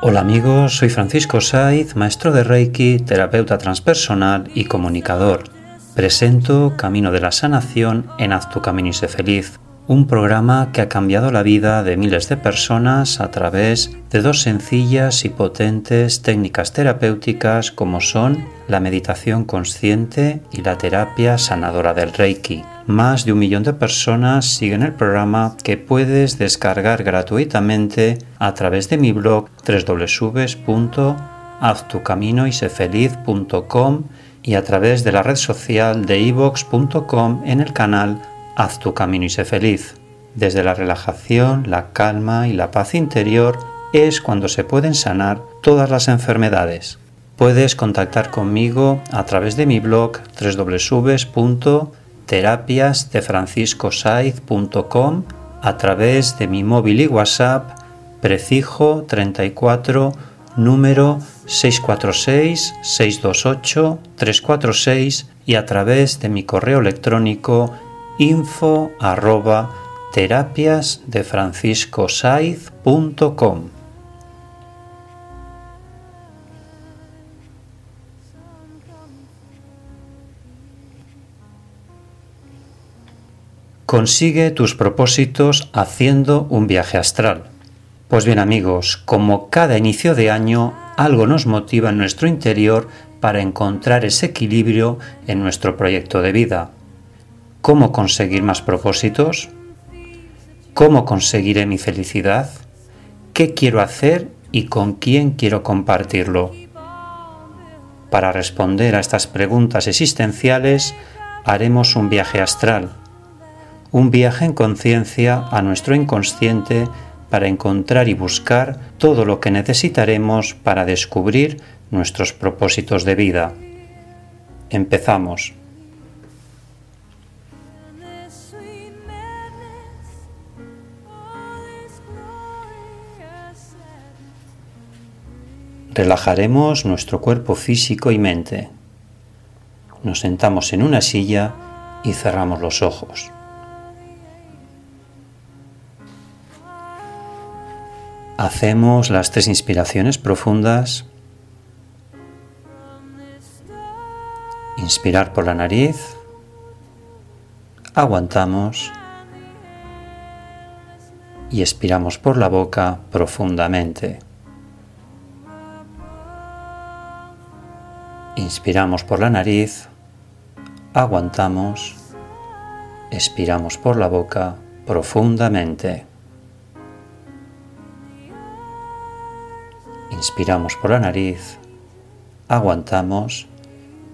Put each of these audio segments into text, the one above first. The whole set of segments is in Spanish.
Hola amigos, soy Francisco Saiz, maestro de Reiki, terapeuta transpersonal y comunicador. Presento Camino de la Sanación en Haz tu Camino y sé feliz, un programa que ha cambiado la vida de miles de personas a través de dos sencillas y potentes técnicas terapéuticas como son la meditación consciente y la terapia sanadora del Reiki. Más de un millón de personas siguen el programa que puedes descargar gratuitamente a través de mi blog www.haztucaminoysefeliz.com y a través de la red social de ivox.com en el canal Haz tu camino y sé feliz. Desde la relajación, la calma y la paz interior es cuando se pueden sanar todas las enfermedades. Puedes contactar conmigo a través de mi blog www.terapiasdefranciscosaiz.com a través de mi móvil y WhatsApp prefijo 34 número 646-628-346 y a través de mi correo electrónico info arroba terapiasdefranciscosaiz.com. Consigue tus propósitos haciendo un viaje astral. Pues bien amigos, como cada inicio de año, algo nos motiva en nuestro interior para encontrar ese equilibrio en nuestro proyecto de vida. ¿Cómo conseguir más propósitos? ¿Cómo conseguiré mi felicidad? ¿Qué quiero hacer y con quién quiero compartirlo? Para responder a estas preguntas existenciales haremos un viaje astral, un viaje en conciencia a nuestro inconsciente para encontrar y buscar todo lo que necesitaremos para descubrir nuestros propósitos de vida. Empezamos. Relajaremos nuestro cuerpo físico y mente. Nos sentamos en una silla y cerramos los ojos. Hacemos las tres inspiraciones profundas. Inspirar por la nariz. Aguantamos. Y expiramos por la boca profundamente. Inspiramos por la nariz, aguantamos, expiramos por la boca profundamente. Inspiramos por la nariz, aguantamos,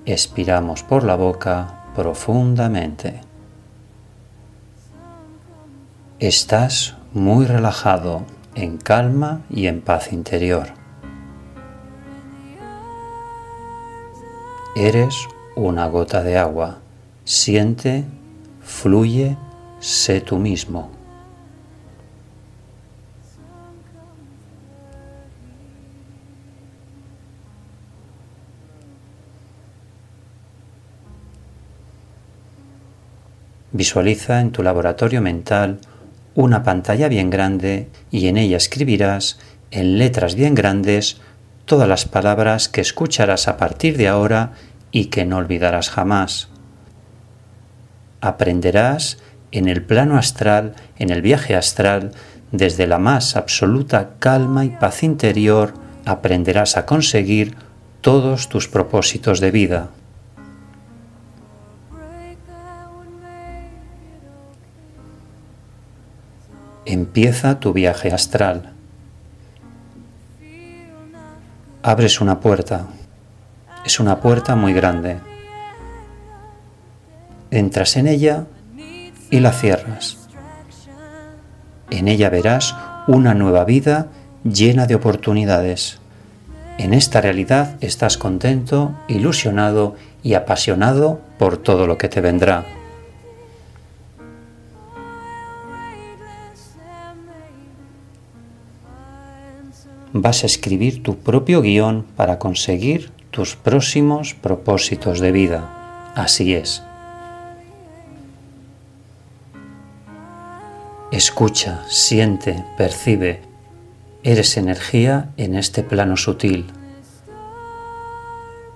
expiramos por la boca profundamente. Estás muy relajado, en calma y en paz interior. Eres una gota de agua. Siente, fluye, sé tú mismo. Visualiza en tu laboratorio mental una pantalla bien grande y en ella escribirás en letras bien grandes todas las palabras que escucharás a partir de ahora y que no olvidarás jamás. Aprenderás en el plano astral, en el viaje astral, desde la más absoluta calma y paz interior, aprenderás a conseguir todos tus propósitos de vida. Empieza tu viaje astral. Abres una puerta. Es una puerta muy grande. Entras en ella y la cierras. En ella verás una nueva vida llena de oportunidades. En esta realidad estás contento, ilusionado y apasionado por todo lo que te vendrá. Vas a escribir tu propio guion para conseguir tus próximos propósitos de vida. Así es. Escucha, siente, percibe. Eres energía en este plano sutil.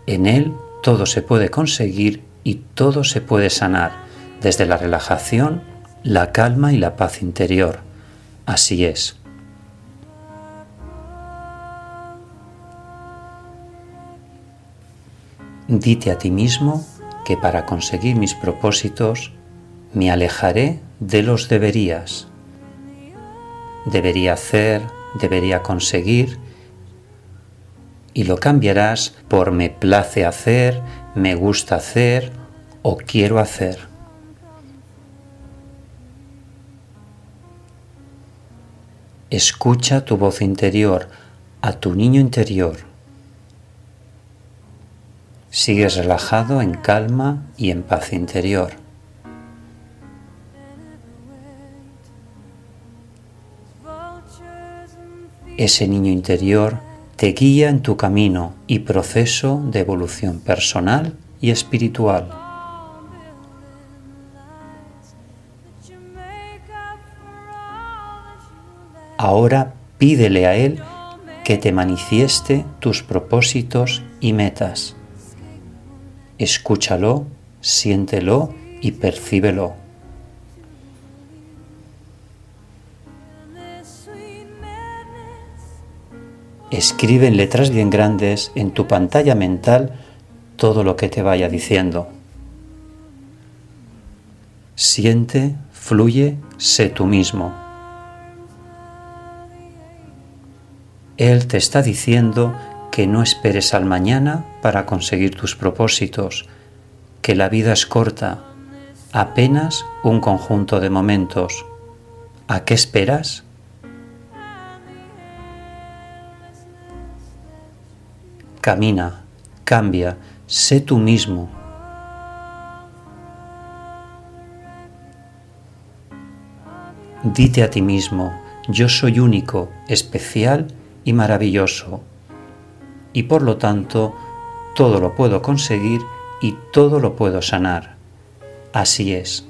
En él todo se puede conseguir y todo se puede sanar, desde la relajación, la calma y la paz interior. Así es. Dite a ti mismo que para conseguir mis propósitos me alejaré de los deberías. Debería hacer, debería conseguir, y lo cambiarás por me place hacer, me gusta hacer o quiero hacer. Escucha tu voz interior, a tu niño interior Sigues relajado en calma y en paz interior. Ese niño interior te guía en tu camino y proceso de evolución personal y espiritual. Ahora pídele a Él que te manifieste tus propósitos y metas escúchalo, siéntelo y percíbelo. Escribe en letras bien grandes en tu pantalla mental todo lo que te vaya diciendo. Siente, fluye, sé tú mismo. Él te está diciendo que no esperes al mañana para conseguir tus propósitos, que la vida es corta, apenas un conjunto de momentos. ¿A qué esperas? Camina, cambia, sé tú mismo. Dite a ti mismo, yo soy único, especial y maravilloso y por lo tanto todo lo puedo conseguir y todo lo puedo sanar. Así es.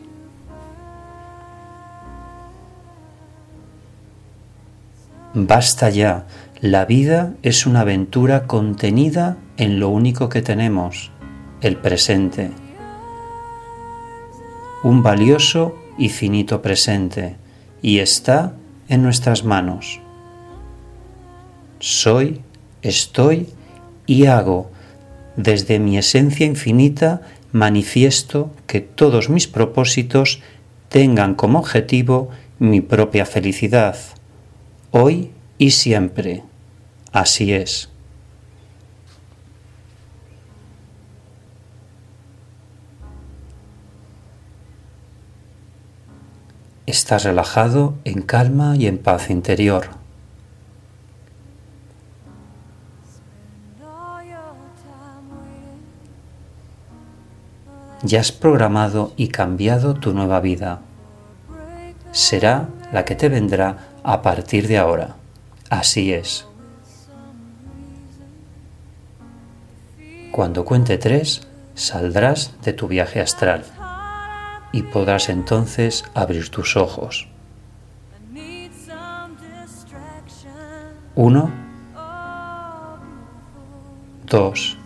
Basta ya, la vida es una aventura contenida en lo único que tenemos, el presente. Un valioso y finito presente, y está en nuestras manos. Soy estoy y hago. Desde mi esencia infinita manifiesto que todos mis propósitos tengan como objetivo mi propia felicidad, hoy y siempre. Así es. Estás relajado en calma y en paz interior. Ya has programado y cambiado tu nueva vida. Será la que te vendrá a partir de ahora. Así es. Cuando cuente tres, saldrás de tu viaje astral y podrás entonces abrir tus ojos. Uno, dos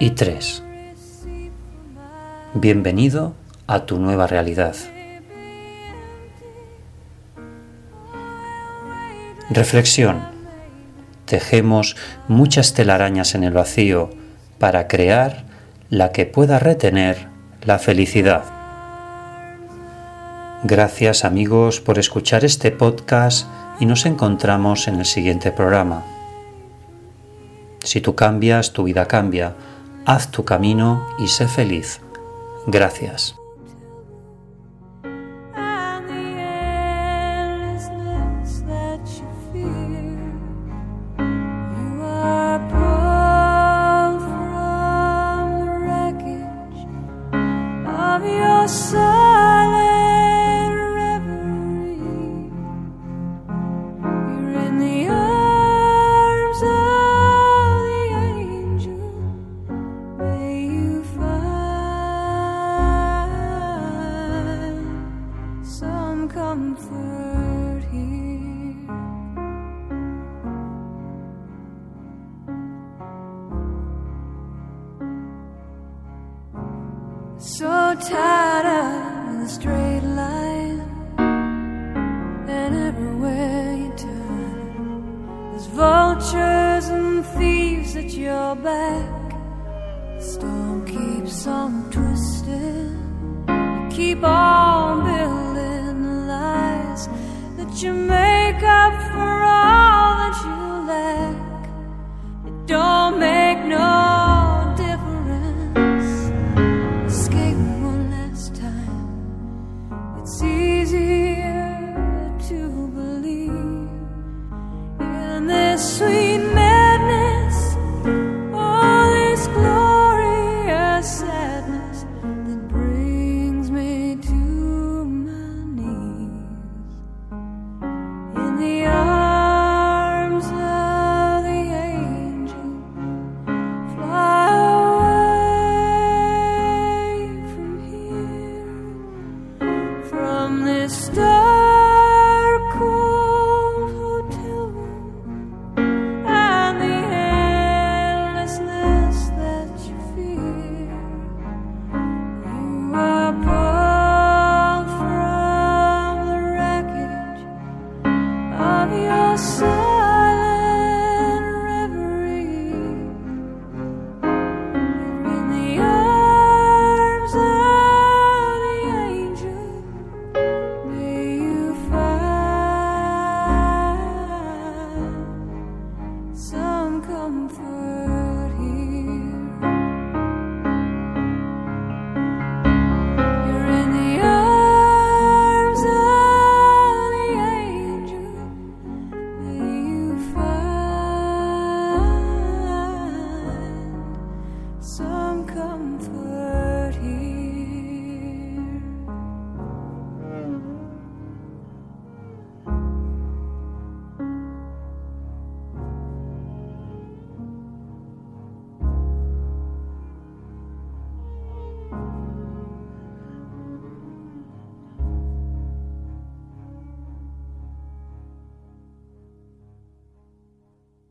y tres. Bienvenido a tu nueva realidad. Reflexión. Tejemos muchas telarañas en el vacío para crear la que pueda retener la felicidad. Gracias amigos por escuchar este podcast y nos encontramos en el siguiente programa. Si tú cambias, tu vida cambia. Haz tu camino y sé feliz. Gracias. Tied tired of the straight line, and everywhere you turn, there's vultures and thieves at your back. The storm keeps on twisting. You keep on building the lies that you make up